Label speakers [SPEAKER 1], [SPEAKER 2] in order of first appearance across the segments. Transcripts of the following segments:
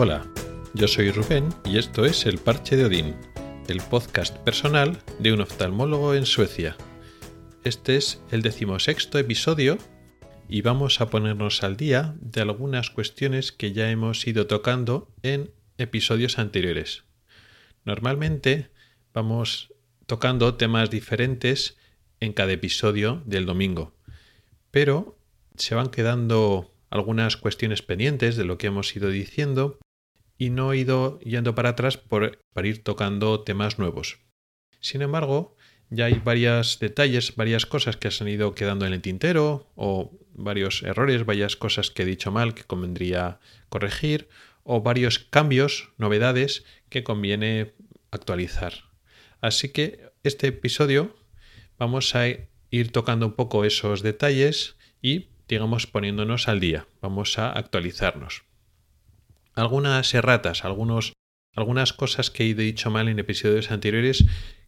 [SPEAKER 1] Hola, yo soy Rubén y esto es El Parche de Odín, el podcast personal de un oftalmólogo en Suecia. Este es el decimosexto episodio y vamos a ponernos al día de algunas cuestiones que ya hemos ido tocando en episodios anteriores. Normalmente vamos tocando temas diferentes en cada episodio del domingo, pero se van quedando algunas cuestiones pendientes de lo que hemos ido diciendo y no he ido yendo para atrás por, para ir tocando temas nuevos. Sin embargo, ya hay varios detalles, varias cosas que se han ido quedando en el tintero o varios errores, varias cosas que he dicho mal que convendría corregir o varios cambios, novedades que conviene actualizar. Así que este episodio vamos a ir tocando un poco esos detalles y digamos poniéndonos al día, vamos a actualizarnos. Algunas erratas, algunos, algunas cosas que he dicho mal en episodios anteriores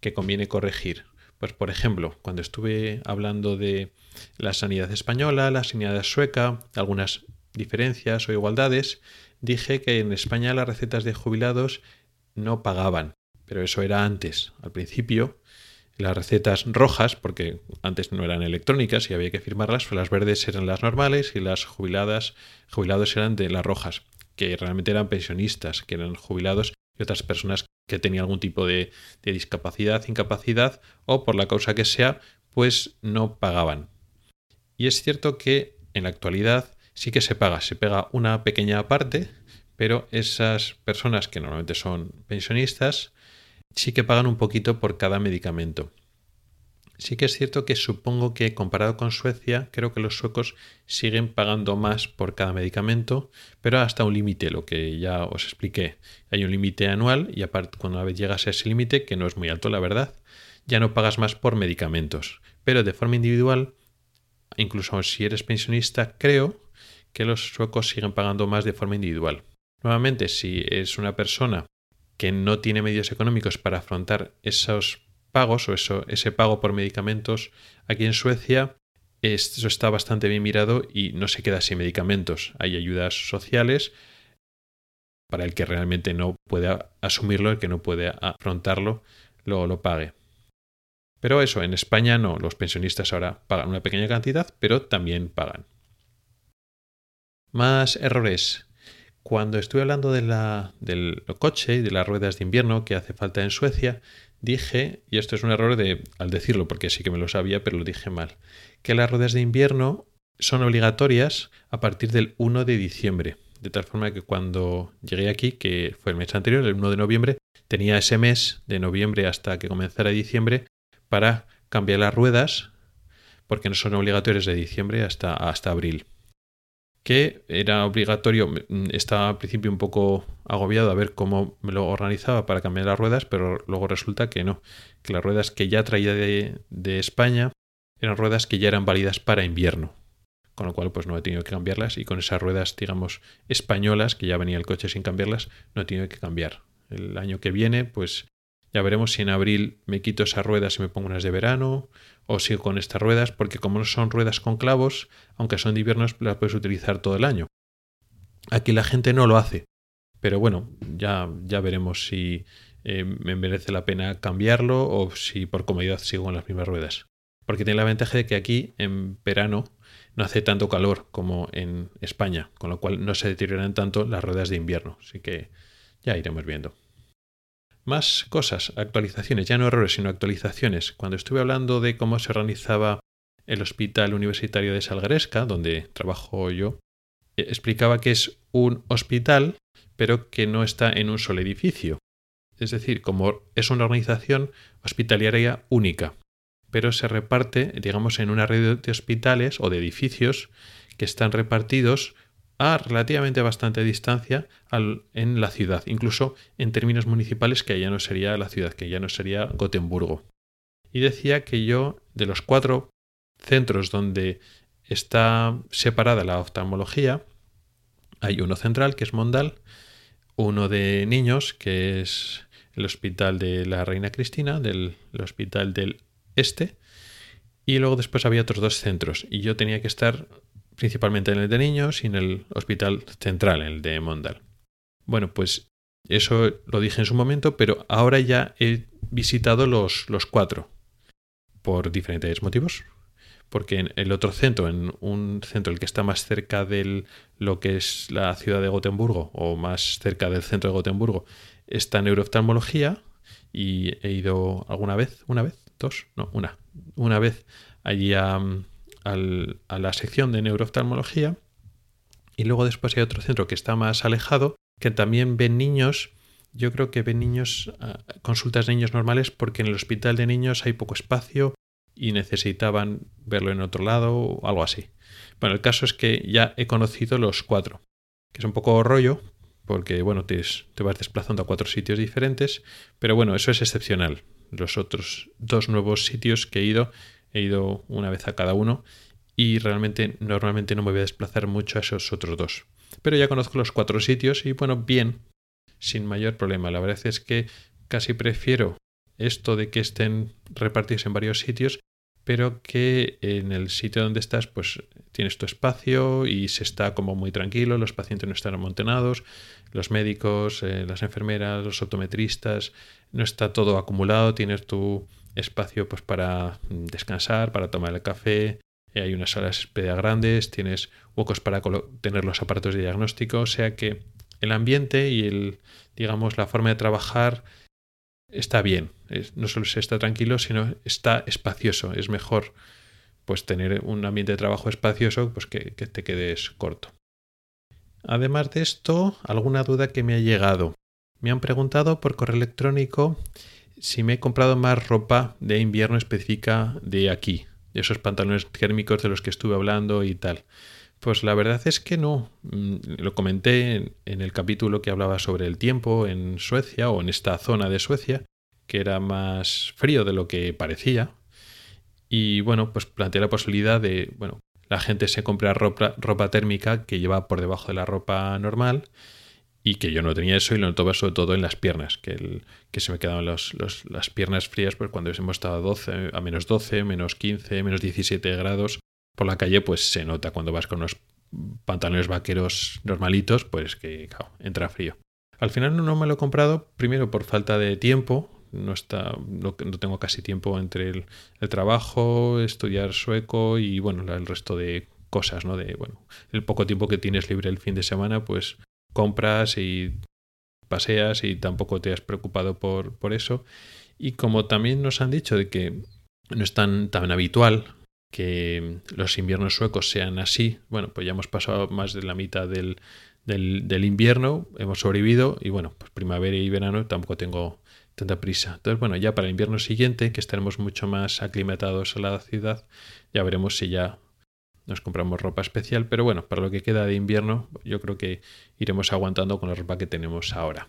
[SPEAKER 1] que conviene corregir. Pues por ejemplo, cuando estuve hablando de la sanidad española, la sanidad sueca, algunas diferencias o igualdades, dije que en España las recetas de jubilados no pagaban, pero eso era antes. Al principio, las recetas rojas, porque antes no eran electrónicas y había que firmarlas, las verdes eran las normales y las jubiladas, jubilados eran de las rojas, que realmente eran pensionistas, que eran jubilados y otras personas que tenía algún tipo de, discapacidad, incapacidad o por la causa que sea, pues no pagaban. Y es cierto que en la actualidad sí que se paga, se pega una pequeña parte, pero esas personas que normalmente son pensionistas sí que pagan un poquito por cada medicamento. Sí que es cierto que supongo que comparado con Suecia, creo que los suecos siguen pagando más por cada medicamento, pero hasta un límite, lo que ya os expliqué. Hay un límite anual y aparte cuando una vez llegas a ese límite, que no es muy alto la verdad, ya no pagas más por medicamentos. Pero de forma individual, incluso si eres pensionista, creo que los suecos siguen pagando más de forma individual. Nuevamente, si es una persona que no tiene medios económicos para afrontar esos pagos o eso, ese pago por medicamentos aquí en Suecia, eso está bastante bien mirado y no se queda sin medicamentos. Hay ayudas sociales para el que realmente no puede asumirlo, el que no puede afrontarlo, lo, lo pague. Pero eso, en España no, los pensionistas ahora pagan una pequeña cantidad, pero también pagan. Más errores. Cuando estuve hablando de la, del coche y de las ruedas de invierno que hace falta en Suecia, dije, y esto es un error de, al decirlo porque sí que me lo sabía, pero lo dije mal, que las ruedas de invierno son obligatorias a partir del 1 de diciembre. De tal forma que cuando llegué aquí, que fue el mes anterior, el 1 de noviembre, tenía ese mes de noviembre hasta que comenzara diciembre para cambiar las ruedas, porque no son obligatorias de diciembre hasta, hasta abril que era obligatorio, mm, estaba al principio un poco agobiado a ver cómo me lo organizaba para cambiar las ruedas, pero luego resulta que no, que las ruedas que ya traía de, de España eran ruedas que ya eran válidas para invierno, con lo cual pues no he tenido que cambiarlas y con esas ruedas digamos españolas, que ya venía el coche sin cambiarlas, no he tenido que cambiar. El año que viene pues ya veremos si en abril me quito esas ruedas y me pongo unas de verano o sigo con estas ruedas porque como no son ruedas con clavos, aunque son de invierno, las puedes utilizar todo el año. Aquí la gente no lo hace, pero bueno, ya, ya veremos si eh, me merece la pena cambiarlo o si por comodidad sigo con las mismas ruedas. Porque tiene la ventaja de que aquí en verano no hace tanto calor como en España, con lo cual no se deterioran tanto las ruedas de invierno. Así que ya iremos viendo. Más cosas, actualizaciones, ya no errores, sino actualizaciones. Cuando estuve hablando de cómo se organizaba el Hospital Universitario de Salgaresca, donde trabajo yo, eh, explicaba que es un hospital, pero que no está en un solo edificio. Es decir, como es una organización hospitalaria única, pero se reparte, digamos, en una red de hospitales o de edificios que están repartidos a relativamente bastante distancia en la ciudad, incluso en términos municipales que ya no sería la ciudad, que ya no sería Gotemburgo. Y decía que yo, de los cuatro centros donde está separada la oftalmología, hay uno central, que es Mondal, uno de niños, que es el Hospital de la Reina Cristina, del Hospital del Este, y luego después había otros dos centros, y yo tenía que estar principalmente en el de niños y en el hospital central, el de Mondal. Bueno, pues eso lo dije en su momento, pero ahora ya he visitado los, los cuatro por diferentes motivos. Porque en el otro centro, en un centro el que está más cerca de lo que es la ciudad de Gotemburgo o más cerca del centro de Gotemburgo, está neurooftalmología y he ido alguna vez, una vez, dos, no, una, una vez allí a, a la sección de neurooftalmología y luego después hay otro centro que está más alejado que también ven niños. Yo creo que ven niños, ah, consultas de niños normales porque en el hospital de niños hay poco espacio y necesitaban verlo en otro lado o algo así. Bueno, el caso es que ya he conocido los cuatro, que es un poco rollo porque, bueno, te, te vas desplazando a cuatro sitios diferentes, pero bueno, eso es excepcional. Los otros dos nuevos sitios que he ido, he ido una vez a cada uno y realmente normalmente no me voy a desplazar mucho a esos otros dos. Pero ya conozco los cuatro sitios y bueno, bien, sin mayor problema. La verdad es que casi prefiero esto de que estén repartidos en varios sitios, pero que en el sitio donde estás pues tienes tu espacio y se está como muy tranquilo, los pacientes no están amontonados, los médicos, eh, las enfermeras, los optometristas, no está todo acumulado, tienes tu espacio pues para descansar, para tomar el café, eh, hay unas salas grandes, tienes huecos para tener los aparatos de diagnóstico, o sea que el ambiente y el, digamos, la forma de trabajar está bien. no solo se está tranquilo, sino está espacioso. Es mejor pues tener un ambiente de trabajo espacioso pues que, que te quedes corto. Además de esto, alguna duda que me ha llegado. Me han preguntado por correo electrónico si me he comprado más ropa de invierno específica de aquí, esos pantalones térmicos de los que estuve hablando y tal. Pues la verdad es que no. Mm, lo comenté en, el capítulo que hablaba sobre el tiempo en Suecia o en esta zona de Suecia, que era más frío de lo que parecía. Y bueno, pues planteé la posibilidad de, bueno, la gente se compra ropa, ropa térmica que lleva por debajo de la ropa normal y que yo no tenía eso y lo notaba sobre todo en las piernas, que, el, que se me quedaban los, las piernas frías pues cuando hemos estado a, 12, a menos 12, menos 15, menos 17 grados por la calle, pues se nota cuando vas con unos pantalones vaqueros normalitos, pues que entra frío. Al final no, me lo he comprado, primero por falta de tiempo, no, está, no, tengo casi tiempo entre el, el, trabajo, estudiar sueco y bueno, el resto de cosas, ¿no? De, bueno, el poco tiempo que tienes libre el fin de semana, pues compras y paseas y tampoco te has preocupado por, por eso. Y como también nos han dicho de que no es tan, tan habitual que los inviernos suecos sean así, bueno, pues ya hemos pasado más de la mitad del, del, del invierno, hemos sobrevivido y bueno, pues primavera y verano tampoco tengo tanta prisa. Entonces, bueno, ya para el invierno siguiente, que estaremos mucho más aclimatados a la ciudad, ya veremos si ya nos compramos ropa especial, pero bueno, para lo que queda de invierno, yo creo que iremos aguantando con la ropa que tenemos ahora.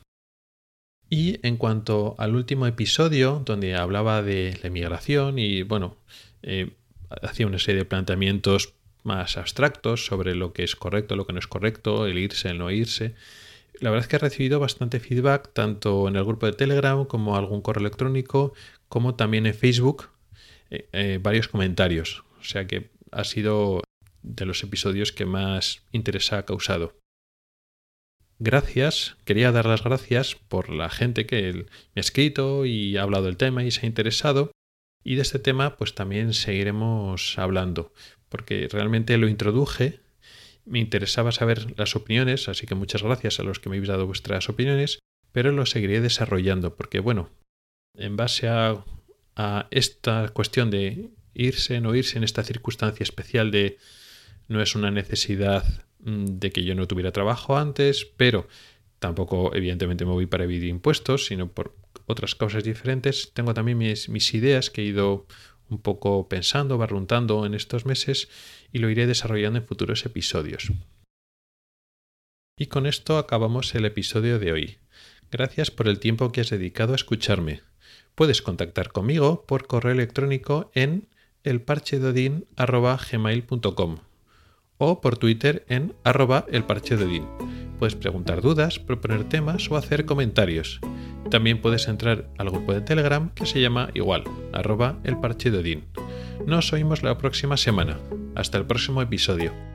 [SPEAKER 1] Y en cuanto al último episodio, donde hablaba de la emigración y bueno, eh, hacía una serie de planteamientos más abstractos sobre lo que es correcto, lo que no es correcto, el irse, el no irse. La verdad es que he recibido bastante feedback, tanto en el grupo de Telegram como algún correo electrónico, como también en Facebook, eh, eh, varios comentarios. O sea que ha sido de los episodios que más interés ha causado. Gracias, quería dar las gracias por la gente que me ha escrito y ha hablado del tema y se ha interesado. Y de este tema pues también seguiremos hablando, porque realmente lo introduje, me interesaba saber las opiniones, así que muchas gracias a los que me habéis dado vuestras opiniones, pero lo seguiré desarrollando, porque bueno, en base a, a esta cuestión de irse, no irse en esta circunstancia especial de no es una necesidad mm, de que yo no tuviera trabajo antes, pero tampoco evidentemente me voy para evitar impuestos, sino por otras causas diferentes. Tengo también mis, mis ideas que he ido un poco pensando, barruntando en estos meses y lo iré desarrollando en futuros episodios. Y con esto acabamos el episodio de hoy. Gracias por el tiempo que has dedicado a escucharme. Puedes contactar conmigo por correo electrónico en elparchedodin.gmail.com o por Twitter en arroba elparchedodin. Puedes preguntar dudas, proponer temas o hacer comentarios. También puedes entrar al grupo de Telegram que se llama igual, arroba elparchedodin. Nos oímos la próxima semana. Hasta el próximo episodio.